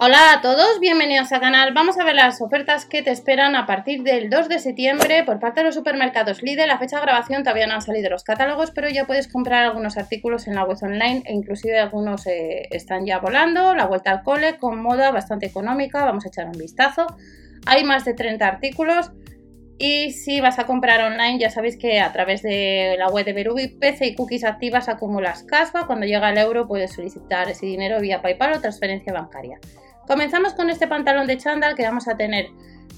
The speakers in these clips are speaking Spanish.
Hola a todos, bienvenidos al canal. Vamos a ver las ofertas que te esperan a partir del 2 de septiembre por parte de los supermercados Lidl. La fecha de grabación todavía no han salido los catálogos, pero ya puedes comprar algunos artículos en la web online e inclusive algunos eh, están ya volando. La vuelta al cole con moda bastante económica, vamos a echar un vistazo. Hay más de 30 artículos y si vas a comprar online, ya sabéis que a través de la web de Berubi, PC y cookies activas acumulas cashback. Cuando llega el euro puedes solicitar ese dinero vía PayPal o transferencia bancaria. Comenzamos con este pantalón de chándal que vamos a tener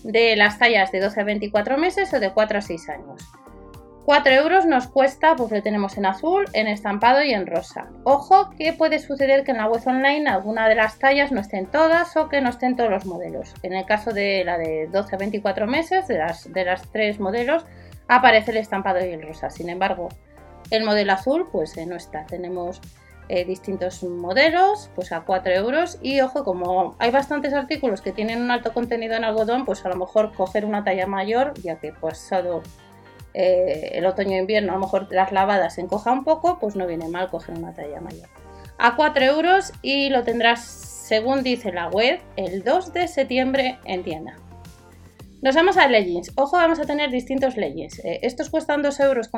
de las tallas de 12 a 24 meses o de 4 a 6 años. 4 euros nos cuesta, pues lo tenemos en azul, en estampado y en rosa. Ojo que puede suceder que en la web online alguna de las tallas no estén todas o que no estén todos los modelos. En el caso de la de 12 a 24 meses, de las, de las tres modelos, aparece el estampado y el rosa. Sin embargo, el modelo azul pues eh, no está. Tenemos eh, distintos modelos, pues a 4 euros. Y ojo, como hay bastantes artículos que tienen un alto contenido en algodón, pues a lo mejor coger una talla mayor, ya que pasado eh, el otoño e invierno, a lo mejor las lavadas se encoja un poco, pues no viene mal coger una talla mayor. A 4 euros y lo tendrás, según dice la web, el 2 de septiembre en tienda. Nos vamos a leggings. Ojo, vamos a tener distintos leggings. Eh, estos cuestan 2,50 euros,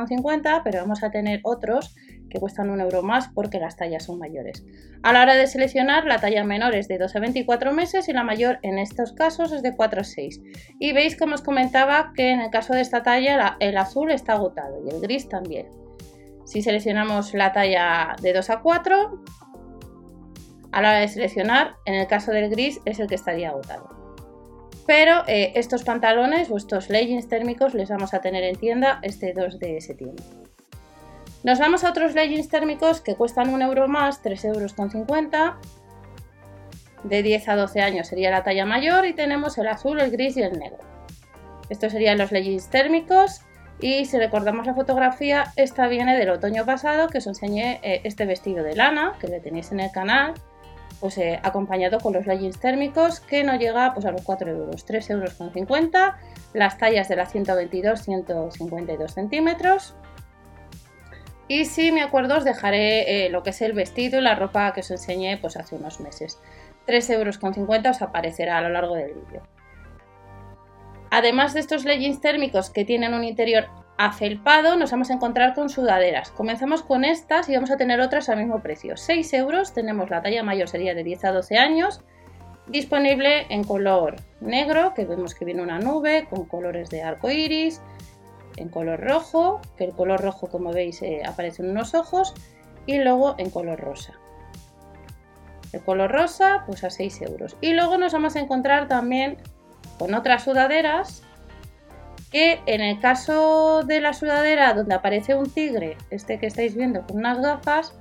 pero vamos a tener otros que cuestan un euro más porque las tallas son mayores. A la hora de seleccionar, la talla menor es de 2 a 24 meses y la mayor en estos casos es de 4 a 6. Y veis como os comentaba que en el caso de esta talla el azul está agotado y el gris también. Si seleccionamos la talla de 2 a 4, a la hora de seleccionar, en el caso del gris es el que estaría agotado. Pero eh, estos pantalones o estos leggings térmicos les vamos a tener en tienda este 2 de septiembre. Nos vamos a otros leggings térmicos que cuestan un euro más, 3,50 euros. De 10 a 12 años sería la talla mayor y tenemos el azul, el gris y el negro. Estos serían los leggings térmicos y si recordamos la fotografía, esta viene del otoño pasado que os enseñé eh, este vestido de lana que le tenéis en el canal, pues eh, acompañado con los leggings térmicos que no llega pues, a los 4 euros, 3,50 euros, las tallas de la 122-152 centímetros y si me acuerdo os dejaré eh, lo que es el vestido y la ropa que os enseñé pues hace unos meses. 3,50 euros os aparecerá a lo largo del vídeo. Además de estos leggings térmicos que tienen un interior afelpado, nos vamos a encontrar con sudaderas. Comenzamos con estas y vamos a tener otras al mismo precio. 6 euros, tenemos la talla mayor, sería de 10 a 12 años, disponible en color negro, que vemos que viene una nube con colores de arco iris, en color rojo, que el color rojo como veis eh, aparecen unos ojos, y luego en color rosa. El color rosa pues a 6 euros. Y luego nos vamos a encontrar también con otras sudaderas que en el caso de la sudadera donde aparece un tigre, este que estáis viendo con unas gafas,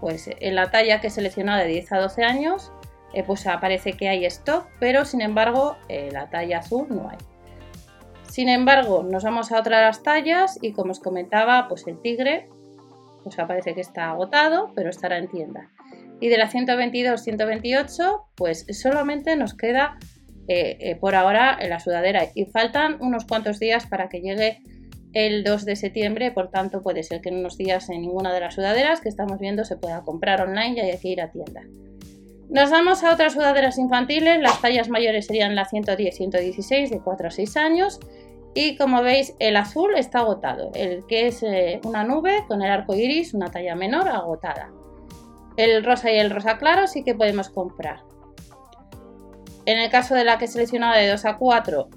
pues en la talla que he seleccionado de 10 a 12 años, eh, pues aparece que hay stock, pero sin embargo eh, la talla azul no hay. Sin embargo, nos vamos a otras tallas y como os comentaba, pues el tigre, pues aparece que está agotado, pero estará en tienda. Y de la 122-128, pues solamente nos queda eh, eh, por ahora en la sudadera y faltan unos cuantos días para que llegue el 2 de septiembre, por tanto puede ser que en unos días en ninguna de las sudaderas que estamos viendo se pueda comprar online y hay que ir a tienda. Nos vamos a otras sudaderas infantiles, las tallas mayores serían la 110-116 de 4 a 6 años y como veis el azul está agotado, el que es eh, una nube con el arco iris, una talla menor, agotada. El rosa y el rosa claro sí que podemos comprar. En el caso de la que he seleccionado de 2 a 4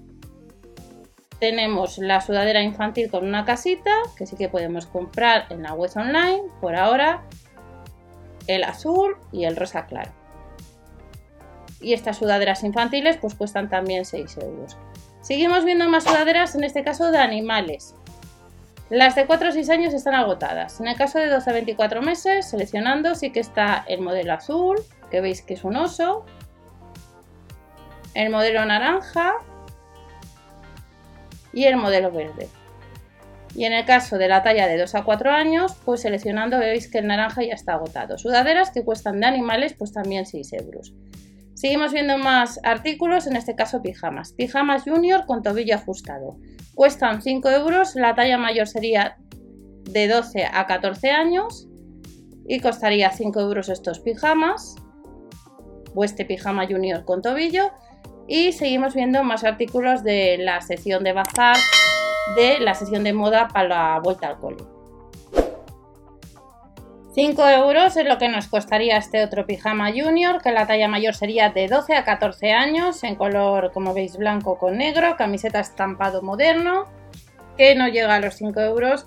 tenemos la sudadera infantil con una casita que sí que podemos comprar en la web online por ahora el azul y el rosa claro y estas sudaderas infantiles pues cuestan también 6 euros. Seguimos viendo más sudaderas, en este caso de animales. Las de 4 o 6 años están agotadas. En el caso de 12 a 24 meses, seleccionando, sí que está el modelo azul, que veis que es un oso, el modelo naranja y el modelo verde. Y en el caso de la talla de 2 a 4 años, pues seleccionando veis que el naranja ya está agotado. Sudaderas que cuestan de animales, pues también 6 euros. Seguimos viendo más artículos, en este caso pijamas. Pijamas junior con tobillo ajustado. Cuestan 5 euros, la talla mayor sería de 12 a 14 años y costaría 5 euros estos pijamas. o este pijama junior con tobillo. Y seguimos viendo más artículos de la sección de bazar, de la sesión de moda para la vuelta al cole. 5 euros es lo que nos costaría este otro pijama junior, que la talla mayor sería de 12 a 14 años, en color, como veis, blanco con negro, camiseta estampado moderno, que no llega a los 5 euros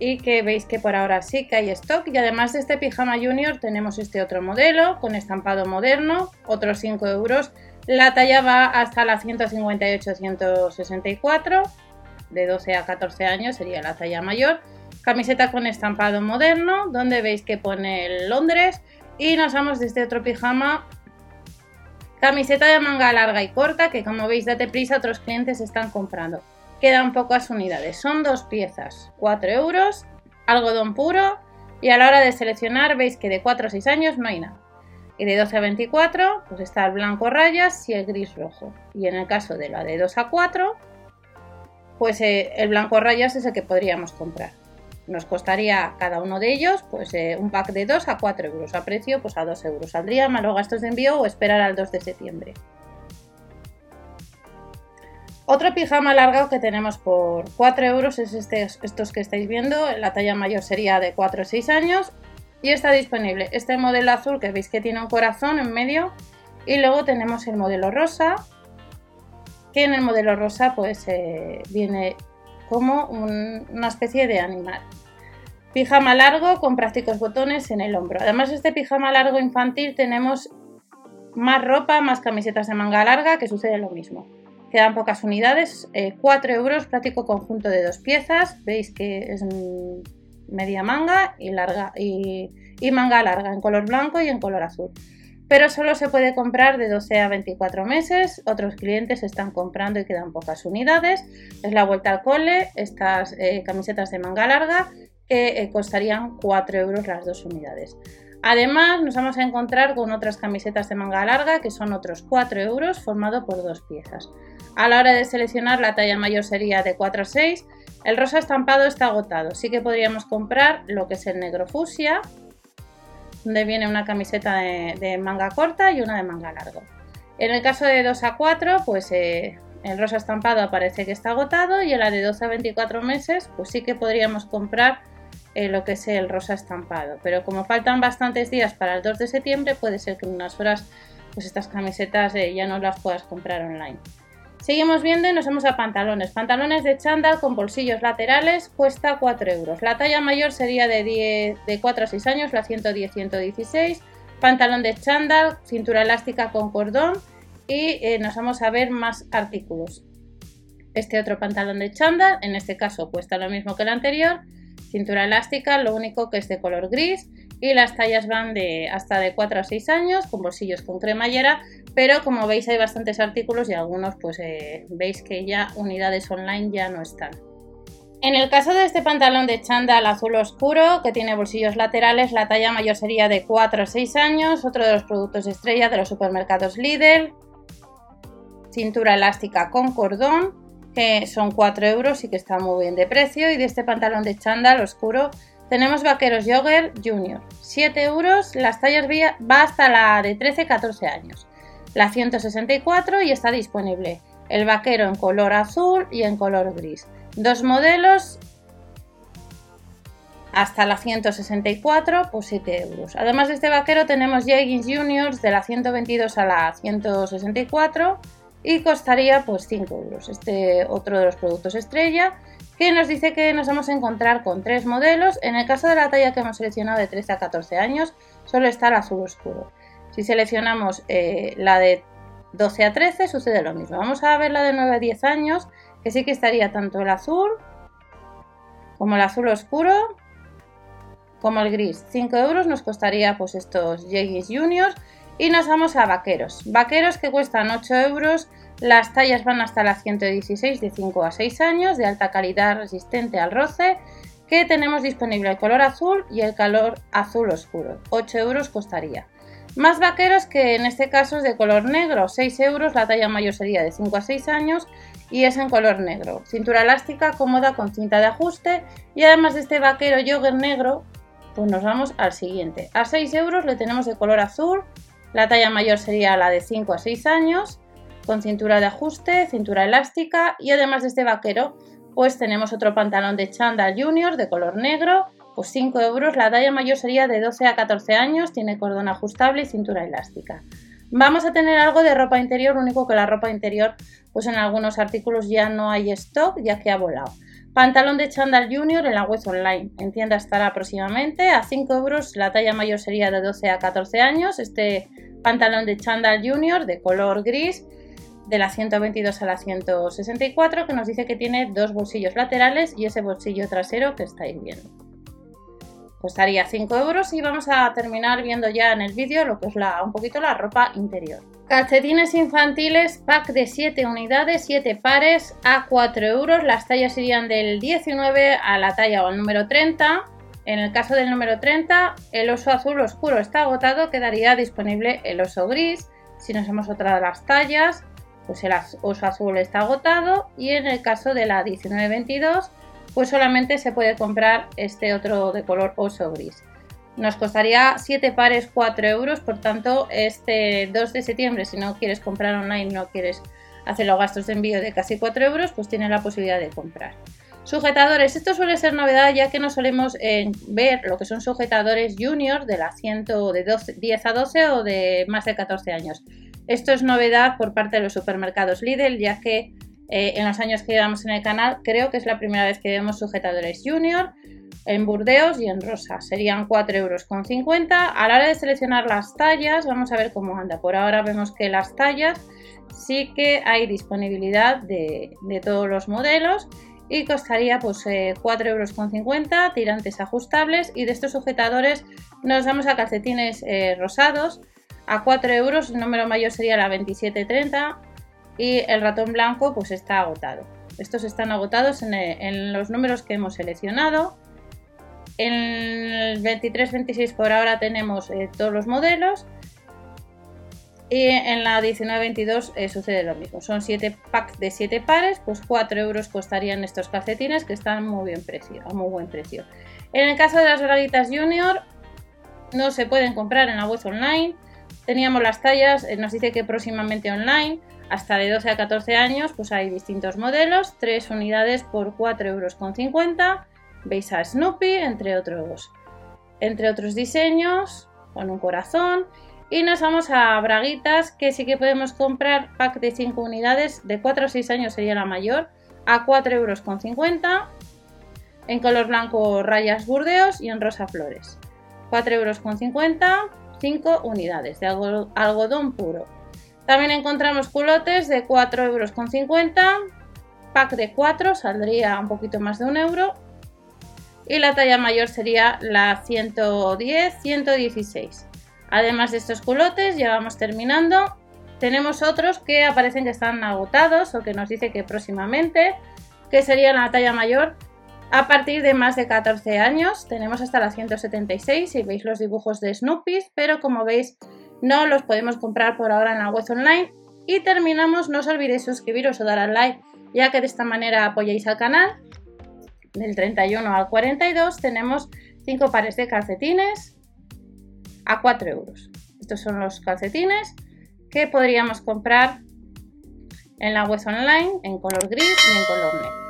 y que veis que por ahora sí que hay stock. Y además de este pijama junior tenemos este otro modelo con estampado moderno, otros 5 euros. La talla va hasta la 158-164, de 12 a 14 años sería la talla mayor Camiseta con estampado moderno, donde veis que pone Londres. Y nos vamos desde otro pijama. Camiseta de manga larga y corta, que como veis, date prisa, otros clientes están comprando. Quedan pocas unidades. Son dos piezas, 4 euros, algodón puro. Y a la hora de seleccionar, veis que de 4 a 6 años no hay nada. Y de 12 a 24, pues está el blanco rayas y el gris rojo. Y en el caso de la de 2 a 4, pues eh, el blanco rayas es el que podríamos comprar. Nos costaría cada uno de ellos pues, eh, un pack de 2 a 4 euros, a precio pues, a 2 euros. Saldría más los gastos de envío o esperar al 2 de septiembre. Otro pijama alargado que tenemos por 4 euros es este, estos que estáis viendo. La talla mayor sería de 4 o 6 años y está disponible este modelo azul que veis que tiene un corazón en medio y luego tenemos el modelo rosa que en el modelo rosa pues eh, viene como una especie de animal. Pijama largo con prácticos botones en el hombro. Además de este pijama largo infantil tenemos más ropa, más camisetas de manga larga, que sucede lo mismo. Quedan pocas unidades, 4 eh, euros, práctico conjunto de dos piezas. Veis que es media manga y, manga larga en color blanco y en color azul pero solo se puede comprar de 12 a 24 meses. Otros clientes están comprando y quedan pocas unidades. Es la vuelta al cole, estas eh, camisetas de manga larga que eh, costarían 4 euros las dos unidades. Además, nos vamos a encontrar con otras camisetas de manga larga que son otros 4 euros formado por dos piezas. A la hora de seleccionar la talla mayor sería de 4 a 6. El rosa estampado está agotado, sí que podríamos comprar lo que es el negro fusia, donde viene una camiseta de, manga corta y una de manga largo. En el caso de 2 a 4, pues eh, el rosa estampado parece que está agotado y en la de 12 a 24 meses, pues sí que podríamos comprar eh, lo que es el rosa estampado. Pero como faltan bastantes días para el 2 de septiembre, puede ser que en unas horas pues estas camisetas eh, ya no las puedas comprar online. Seguimos viendo y nos vamos a pantalones. Pantalones de chándal con bolsillos laterales cuesta 4 euros. La talla mayor sería de, 10, de 4 a 6 años, la 110-116. Pantalón de chándal, cintura elástica con cordón y eh, nos vamos a ver más artículos. Este otro pantalón de chándal, en este caso cuesta lo mismo que el anterior. Cintura elástica, lo único que es de color gris y las tallas van de hasta de 4 a 6 años con bolsillos con cremallera pero como veis hay bastantes artículos y algunos pues eh, veis que ya unidades online ya no están. En el caso de este pantalón de chándal azul oscuro que tiene bolsillos laterales, la talla mayor sería de 4 a 6 años, otro de los productos estrella de los supermercados Lidl, cintura elástica con cordón, que son 4 euros y que está muy bien de precio, y de este pantalón de chándal oscuro tenemos vaqueros Jogger Junior, 7 euros, las tallas va hasta la de 13-14 años la 164 y está disponible el vaquero en color azul y en color gris. Dos modelos hasta la 164 por 7 euros. Además de este vaquero tenemos jeggings juniors de la 122 a la 164 y costaría pues 5 euros. Este otro de los productos estrella que nos dice que nos vamos a encontrar con tres modelos. En el caso de la talla que hemos seleccionado de 13 a 14 años solo está el azul oscuro. Si seleccionamos eh, la de 12 a 13 sucede lo mismo. Vamos a ver la de 9 a 10 años, que sí que estaría tanto el azul como el azul oscuro como el gris. 5 euros nos costaría pues estos jeggings juniors y nos vamos a vaqueros. Vaqueros que cuestan 8 euros, las tallas van hasta la 116 de 5 a 6 años, de alta calidad resistente al roce, que tenemos disponible el color azul y el color azul oscuro. 8 euros costaría. Más vaqueros que en este caso es de color negro, 6 euros, la talla mayor sería de 5 a 6 años y es en color negro. Cintura elástica cómoda con cinta de ajuste y además de este vaquero jogger negro, pues nos vamos al siguiente. A 6 euros le tenemos de color azul, La talla mayor sería la de 5 a 6 años, con cintura de ajuste, cintura elástica y además de este vaquero, pues tenemos otro pantalón de chándal junior de color negro, pues 5 euros. La talla mayor sería de 12 a 14 años, tiene cordón ajustable y cintura elástica. Vamos a tener algo de ropa interior, único que la ropa interior, pues en algunos artículos ya no hay stock, ya que ha volado. Pantalón de chándal junior en la web online. En tienda estará aproximadamente a 5 euros. La talla mayor sería de 12 a 14 años. Este pantalón de chándal junior de color gris de la 122 a la 164 que nos dice que tiene dos bolsillos laterales y ese bolsillo trasero que estáis viendo. Costaría 5 euros y vamos a terminar viendo ya en el vídeo lo que es la, un poquito la ropa interior. Calcetines infantiles, pack de 7 unidades, 7 pares a 4 euros. Las tallas irían del 19 a la talla o al número 30. En el caso del número 30, el oso azul oscuro está agotado, quedaría disponible el oso gris. Si nos hemos otra de las tallas, pues el oso azul está agotado. Y en el caso de la 1922, pues solamente se puede comprar este otro de color oso gris. Nos costaría 7 pares 4 euros, por tanto este 2 de septiembre si no quieres comprar online, no quieres hacer los gastos de envío de casi 4 euros, pues tienes la posibilidad de comprar. Sujetadores, esto suele ser novedad ya que no solemos eh, ver lo que son sujetadores junior de la 100 de 10 a 12 o de más de 14 años. Esto es novedad por parte de los supermercados Lidl ya que eh, en los años que llevamos en el canal, creo que es la primera vez que vemos sujetadores junior en Burdeos y en rosa. Serían 4,50 euros. A la hora de seleccionar las tallas, vamos a ver cómo anda. Por ahora vemos que las tallas sí que hay disponibilidad de, todos los modelos y costaría pues 4,50 eh, euros tirantes ajustables y de estos sujetadores nos vamos a calcetines eh, rosados a 4 euros, el número mayor sería la 2730 y el ratón blanco pues está agotado. Estos están agotados en, los números que hemos seleccionado. En el 23-26 por ahora tenemos eh, todos los modelos. Y en la 19-22 eh, sucede lo mismo. Son 7 packs de 7 pares, pues 4 euros costarían estos calcetines que están muy bien precio, a muy buen precio. En el caso de las braguitas junior, no se pueden comprar en la web online. Teníamos las tallas, eh, nos dice que próximamente online hasta de 12 a 14 años, pues hay distintos modelos, 3 unidades por 4,50 euros. Veis a Snoopy, entre otros, entre otros diseños, con un corazón. Y nos vamos a braguitas, que sí que podemos comprar pack de 5 unidades, de 4 a 6 años sería la mayor, a 4,50 euros. En color blanco rayas burdeos y en rosa flores. 4,50 euros, 5 unidades de algodón puro. También encontramos culotes de 4,50 euros. Pack de 4 saldría un poquito más de un euro. Y la talla mayor sería la 110-116. Además de estos culotes, ya vamos terminando. Tenemos otros que aparecen que están agotados o que nos dice que próximamente, que sería la talla mayor a partir de más de 14 años. Tenemos hasta la 176 si veis los dibujos de Snoopy, pero como veis no los podemos comprar por ahora en la web online. Y terminamos, no os olvidéis suscribiros o dar al like, ya que de esta manera apoyáis al canal. Del 31 al 42 tenemos 5 pares de calcetines a 4 euros. Estos son los calcetines que podríamos comprar en la web online en color gris y en color negro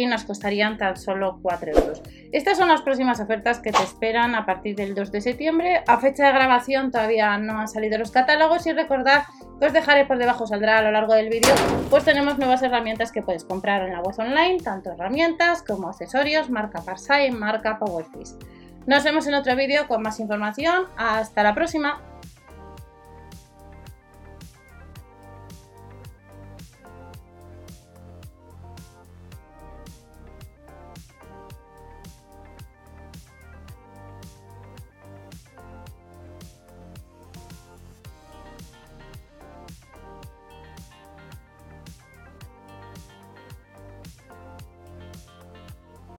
y nos costarían tan solo 4 euros. Estas son las próximas ofertas que te esperan a partir del 2 de septiembre. A fecha de grabación todavía no han salido los catálogos y recordad que os dejaré por debajo, saldrá a lo largo del vídeo, pues tenemos nuevas herramientas que puedes comprar en la web online, tanto herramientas como accesorios, marca Parsai, marca Powerfish. Nos vemos en otro vídeo con más información. Hasta la próxima.